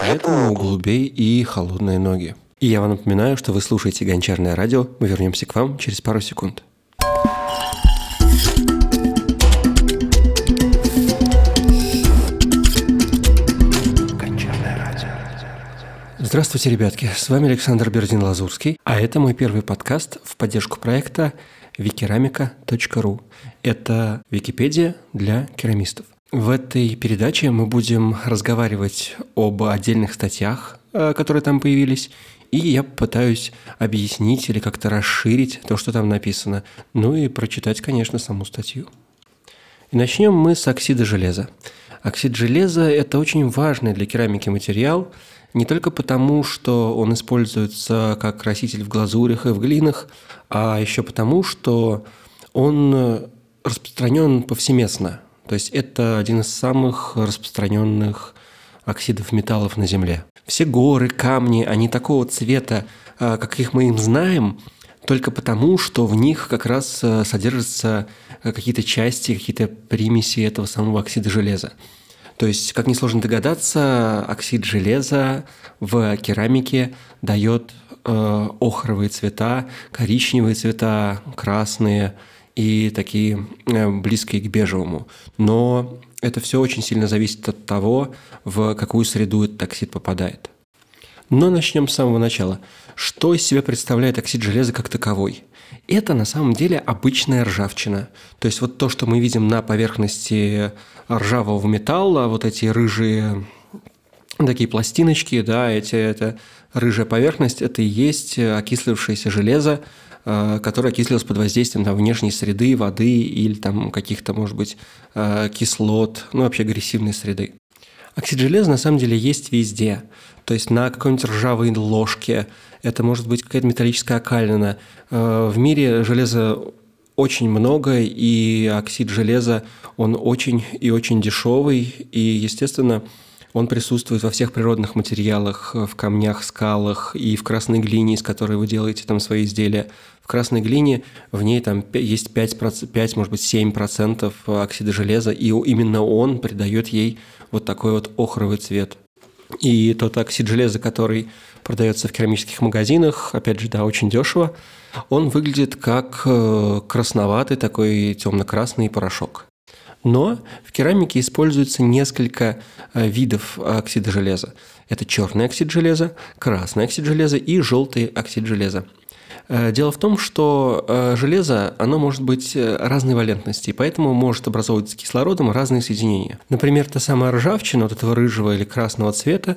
Поэтому у голубей и холодные ноги. И я вам напоминаю, что вы слушаете «Гончарное радио». Мы вернемся к вам через пару секунд. Здравствуйте, ребятки! С вами Александр Бердин-Лазурский, а это мой первый подкаст в поддержку проекта викерамика.ру. Это Википедия для керамистов. В этой передаче мы будем разговаривать об отдельных статьях, э, которые там появились, и я попытаюсь объяснить или как-то расширить то, что там написано, ну и прочитать, конечно, саму статью. И начнем мы с оксида железа. Оксид железа – это очень важный для керамики материал – не только потому, что он используется как краситель в глазурях и в глинах, а еще потому, что он распространен повсеместно. То есть это один из самых распространенных оксидов металлов на Земле. Все горы, камни, они такого цвета, а, каких мы им знаем, только потому, что в них как раз а, содержатся какие-то части, какие-то примеси этого самого оксида железа. То есть, как несложно догадаться, оксид железа в керамике дает э, охровые цвета, коричневые цвета, красные и такие э, близкие к бежевому. Но это все очень сильно зависит от того, в какую среду этот оксид попадает. Но начнем с самого начала. Что из себя представляет оксид железа как таковой? Это на самом деле обычная ржавчина. То есть вот то, что мы видим на поверхности ржавого металла, вот эти рыжие такие пластиночки, да, эти, это рыжая поверхность, это и есть окислившееся железо, э, которое окислилось под воздействием там, внешней среды, воды или там каких-то, может быть, э, кислот, ну вообще агрессивной среды. Оксид железа на самом деле есть везде. То есть на какой-нибудь ржавой ложке, это может быть какая-то металлическая окалина. Э, в мире железа очень много, и оксид железа, он очень и очень дешевый, и, естественно, он присутствует во всех природных материалах, в камнях, скалах и в красной глине, из которой вы делаете там свои изделия. В красной глине в ней там есть 5, 5 может быть, 7% оксида железа, и именно он придает ей вот такой вот охровый цвет. И тот оксид железа, который продается в керамических магазинах, опять же, да, очень дешево, он выглядит как э, красноватый такой темно-красный порошок. Но в керамике используется несколько э, видов оксида железа. Это черный оксид железа, красный оксид железа и желтый оксид железа. Э, дело в том, что э, железо, оно может быть э, разной валентности, поэтому может образовывать с кислородом разные соединения. Например, та самая ржавчина вот этого рыжего или красного цвета,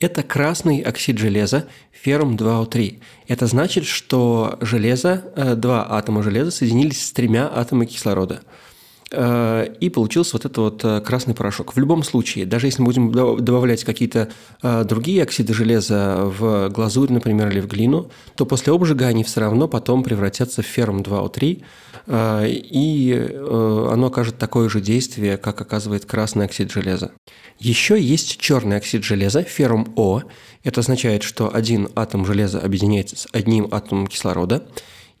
это красный оксид железа, феррум 2О3. Это значит, что железо, два атома железа соединились с тремя атомами кислорода – Э, и получился вот этот вот э, красный порошок. В любом случае, даже если мы будем добавлять какие-то э, другие оксиды железа в глазурь, например, или в глину, то после обжига они все равно потом превратятся в феррум 2О3, и оно окажет такое же действие, как оказывает красный оксид железа. Еще есть черный оксид железа, феррум О. Это означает, что один атом железа объединяется с одним атомом кислорода,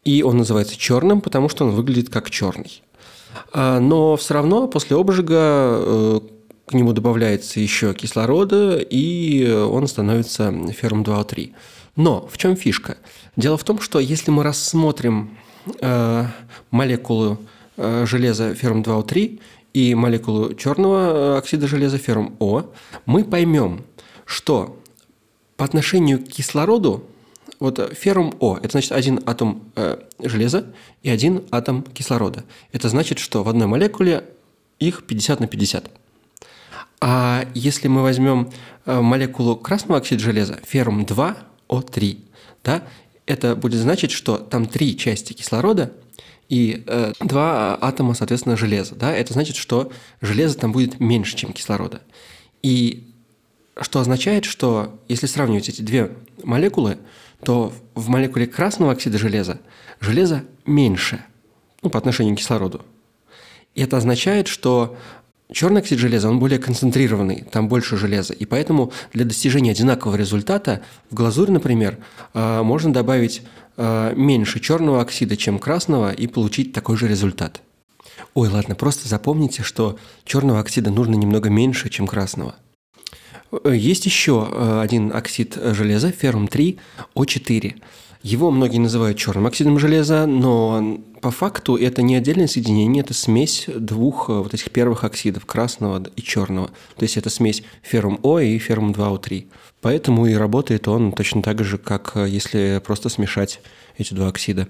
и он называется черным, потому что он выглядит как черный. А, но все равно после обжига э, к нему добавляется еще кислорода, и он становится феррум 2О3. Но в чем фишка? Дело в том, что если мы рассмотрим э, молекулу э, железа феррум 2О3 и молекулу черного оксида железа феррум О, мы поймем, что по отношению к кислороду вот э, феррум О – это значит один атом э, железа и один атом кислорода. Это значит, что в одной молекуле их 50 на 50. А если мы возьмем э, молекулу красного оксида железа, феррум 2 О3, да, это будет значить, что там три части кислорода и э, два атома, соответственно, железа. Да? Это значит, что железа там будет меньше, чем кислорода. И что означает, что если сравнивать эти две молекулы, то в молекуле красного оксида железа железо меньше ну, по отношению к кислороду. И это означает, что черный оксид железа, он более концентрированный, там больше железа. И поэтому для достижения одинакового результата в глазурь, например, э, можно добавить э, меньше черного оксида, чем красного, и получить такой же результат. Ой, ладно, просто запомните, что черного оксида нужно немного меньше, чем красного. Есть еще один оксид железа, феррум-3, О4. Его многие называют черным оксидом железа, но по факту это не отдельное соединение, это смесь двух вот этих первых оксидов, красного и черного. То есть это смесь феррум О и феррум 2О3. Поэтому и работает он точно так же, как если просто смешать эти два оксида.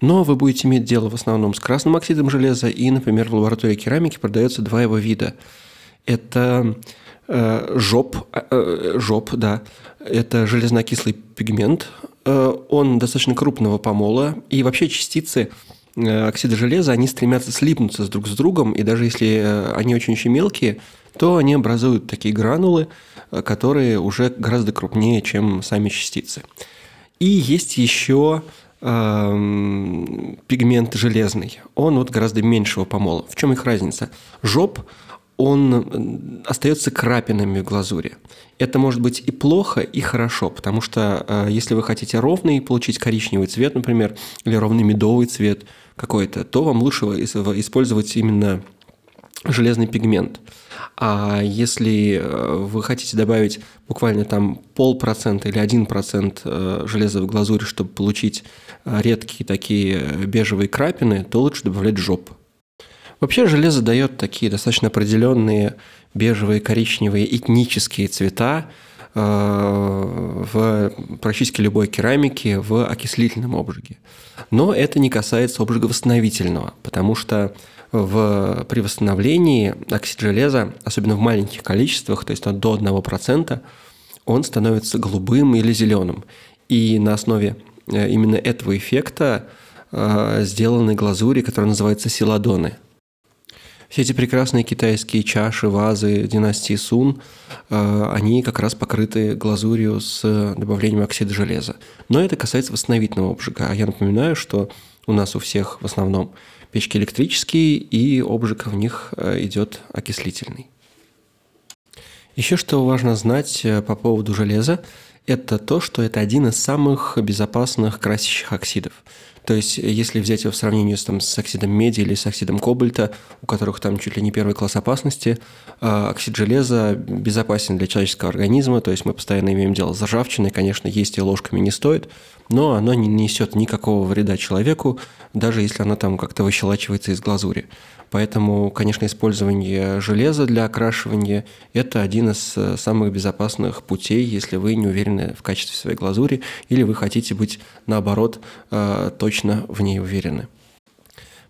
Но вы будете иметь дело в основном с красным оксидом железа, и, например, в лаборатории керамики продается два его вида. Это э, жоп, э, жоп, да, это железнокислый пигмент, э, он достаточно крупного помола, и вообще частицы э, оксида железа, они стремятся слипнуться с друг с другом, и даже если э, они очень-очень мелкие, то они образуют такие гранулы, э, которые уже гораздо крупнее, чем сами частицы. И есть еще пигмент железный. Он вот гораздо меньшего помола. В чем их разница? Жоп, он остается крапинами в глазури. Это может быть и плохо, и хорошо, потому что э, если вы хотите ровный получить коричневый цвет, например, или ровный медовый цвет какой-то, то вам лучше использовать именно железный пигмент. А если э, вы хотите добавить буквально там полпроцента или один процент э, железа в глазурь, чтобы получить э, редкие такие бежевые крапины, то лучше добавлять жоп. Вообще железо дает такие достаточно определенные бежевые, коричневые, этнические цвета в практически любой керамике в окислительном обжиге. Но это не касается обжига восстановительного, потому что в, при восстановлении оксид железа, особенно в маленьких количествах, то есть до 1%, он становится голубым или зеленым. И на основе э, именно этого эффекта э, сделаны глазури, которые называются силадоны. Все эти прекрасные китайские чаши, вазы династии Сун, э, они как раз покрыты глазурью с добавлением оксида железа. Но это касается восстановительного обжига. А я напоминаю, что у нас у всех в основном печки электрические, и обжиг в них э, идет окислительный. Еще что важно знать э, по поводу железа, это то, что это один из самых безопасных красящих оксидов. То есть, если взять его в сравнении с, там, с оксидом меди или с оксидом кобальта, у которых там чуть ли не первый класс опасности, э, оксид железа безопасен для человеческого организма, то есть мы постоянно имеем дело с ржавчиной, конечно, есть и ложками не стоит, но оно не несет никакого вреда человеку, даже если оно там как-то выщелачивается из глазури. Поэтому, конечно, использование железа для окрашивания – это один из э, самых безопасных путей, если вы не уверены в качестве своей глазури или вы хотите быть, наоборот, э, точно в ней уверены.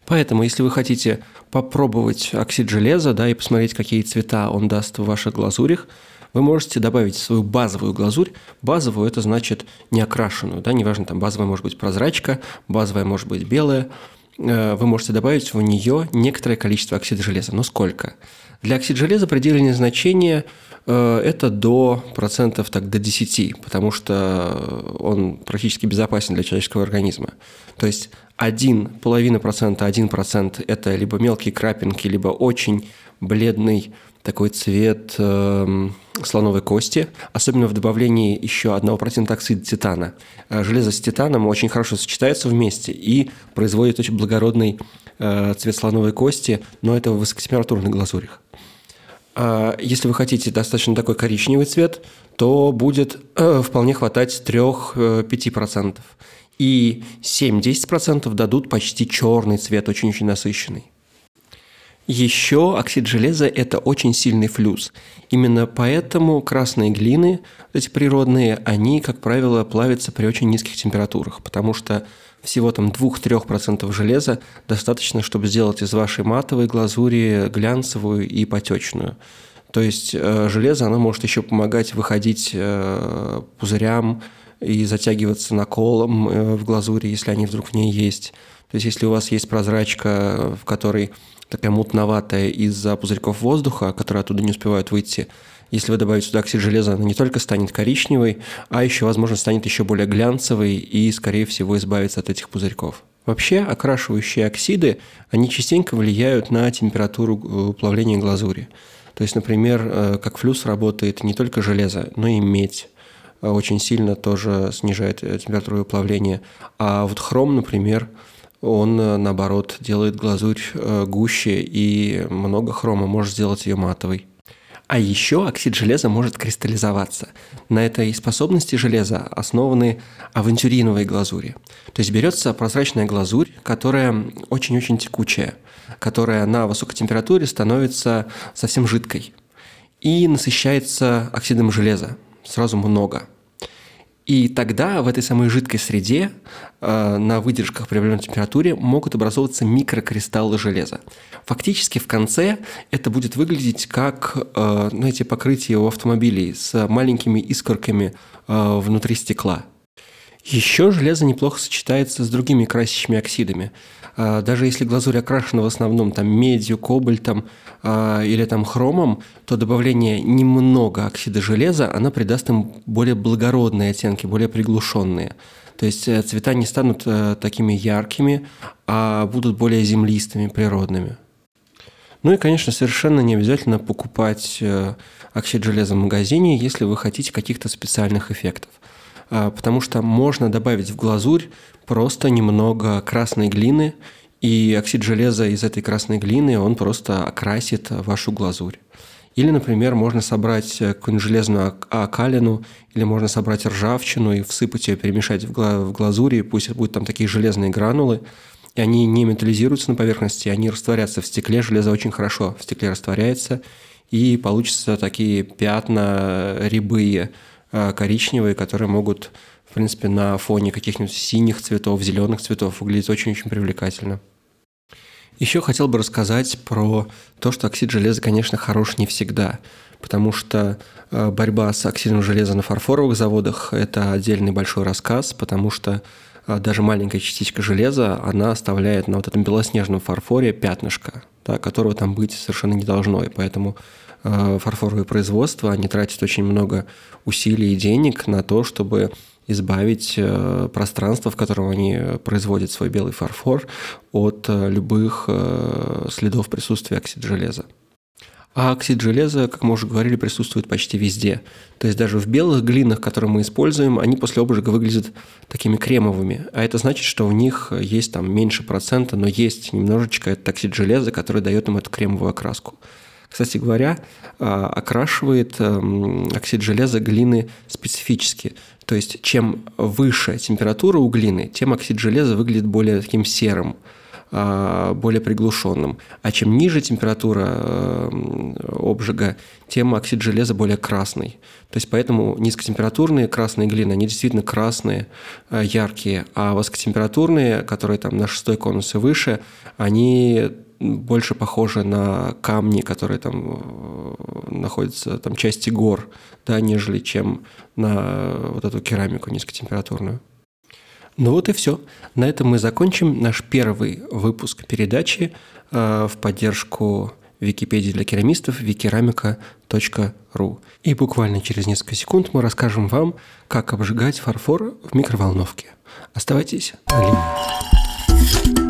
Поэтому, если вы хотите попробовать оксид железа да, и посмотреть, какие цвета он даст в ваших глазурях, вы можете добавить свою базовую глазурь. Базовую – это значит не окрашенную. Да, неважно, там базовая может быть прозрачка, базовая может быть белая – Э, вы можете добавить в нее некоторое количество оксида железа. Но сколько? Для оксида железа предельное значение э, это до процентов так, до 10, потому что он практически безопасен для человеческого организма. То есть один, половина процента, один процент – это либо мелкие крапинки, либо очень бледный такой цвет э, слоновой кости, особенно в добавлении еще 1% оксида титана. Э, железо с титаном очень хорошо сочетается вместе и производит очень благородный э, цвет слоновой кости, но это в высокотемпературных глазурях. А если вы хотите достаточно такой коричневый цвет, то будет э, вполне хватать 3-5%. И 7-10% дадут почти черный цвет, очень-очень насыщенный. Еще оксид железа – это очень сильный флюс. Именно поэтому красные глины, эти природные, они, как правило, плавятся при очень низких температурах, потому что всего там 2-3% железа достаточно, чтобы сделать из вашей матовой глазури глянцевую и потечную. То есть э, железо, оно может еще помогать выходить э, пузырям и затягиваться наколом э, в глазури, если они вдруг в ней есть. То есть если у вас есть прозрачка, в которой такая мутноватая из-за пузырьков воздуха, которые оттуда не успевают выйти. Если вы добавите сюда оксид железа, она не только станет коричневой, а еще, возможно, станет еще более глянцевой и, скорее всего, избавится от этих пузырьков. Вообще, окрашивающие оксиды, они частенько влияют на температуру плавления глазури. То есть, например, э, как флюс работает не только железо, но и медь э, очень сильно тоже снижает температуру плавления. А вот хром, например, он, э, наоборот, делает глазурь э, гуще и много хрома, может сделать ее матовой. А еще оксид железа может кристаллизоваться. На этой способности железа основаны авантюриновые глазури. То есть берется прозрачная глазурь, которая очень-очень текучая, которая на высокой температуре становится совсем жидкой и насыщается оксидом железа сразу много – и тогда в этой самой жидкой среде э, на выдержках при определенной температуре могут образовываться микрокристаллы железа. Фактически в конце это будет выглядеть как, э, знаете, покрытие у автомобилей с маленькими искорками э, внутри стекла. Еще железо неплохо сочетается с другими красящими оксидами. А, даже если глазурь окрашена в основном там медью, кобальтом а, или там хромом, то добавление немного оксида железа, она придаст им более благородные оттенки, более приглушенные. То есть э, цвета не станут э, такими яркими, а будут более землистыми, природными. Ну и, конечно, совершенно не обязательно покупать э, оксид железа в магазине, если вы хотите каких-то специальных эффектов. А, потому что можно добавить в глазурь просто немного красной глины, и оксид железа из этой красной глины, он просто окрасит вашу глазурь. Или, например, можно собрать какую-нибудь железную окалину, или можно собрать ржавчину и всыпать ее, перемешать в глазури, пусть будут там такие железные гранулы, и они не металлизируются на поверхности, они растворятся в стекле, железо очень хорошо в стекле растворяется, и получатся такие пятна рябые, а, коричневые, которые могут в принципе, на фоне каких-нибудь синих цветов, зеленых цветов выглядит очень-очень привлекательно. Еще хотел бы рассказать про то, что оксид железа, конечно, хорош не всегда, потому что э, борьба с оксидом железа на фарфоровых заводах – это отдельный большой рассказ, потому что э, даже маленькая частичка железа, она оставляет на вот этом белоснежном фарфоре пятнышко, да, которого там быть совершенно не должно, и поэтому э, фарфоровые производства, они тратят очень много усилий и денег на то, чтобы избавить э, пространство, в котором они производят свой белый фарфор, от э, любых э, следов присутствия оксида железа. А оксид железа, как мы уже говорили, присутствует почти везде. То есть даже в белых глинах, которые мы используем, они после обжига выглядят такими кремовыми. А это значит, что в них есть там меньше процента, но есть немножечко этот оксид железа, который дает им эту кремовую окраску. Кстати говоря, окрашивает эм, оксид железа глины специфически. То есть чем выше температура у глины, тем оксид железа выглядит более таким серым, а, более приглушенным. А чем ниже температура э, обжига, тем оксид железа более красный. То есть поэтому низкотемпературные красные глины, они действительно красные, э, яркие, а высокотемпературные, которые там на шестой конус и выше, они больше похожи на камни, которые там э, находятся, там части гор, да, нежели чем на вот эту керамику низкотемпературную. Ну вот и все. На этом мы закончим наш первый выпуск передачи э, в поддержку Википедии для керамистов викерамика.ру. И буквально через несколько секунд мы расскажем вам, как обжигать фарфор в микроволновке. Оставайтесь на линии.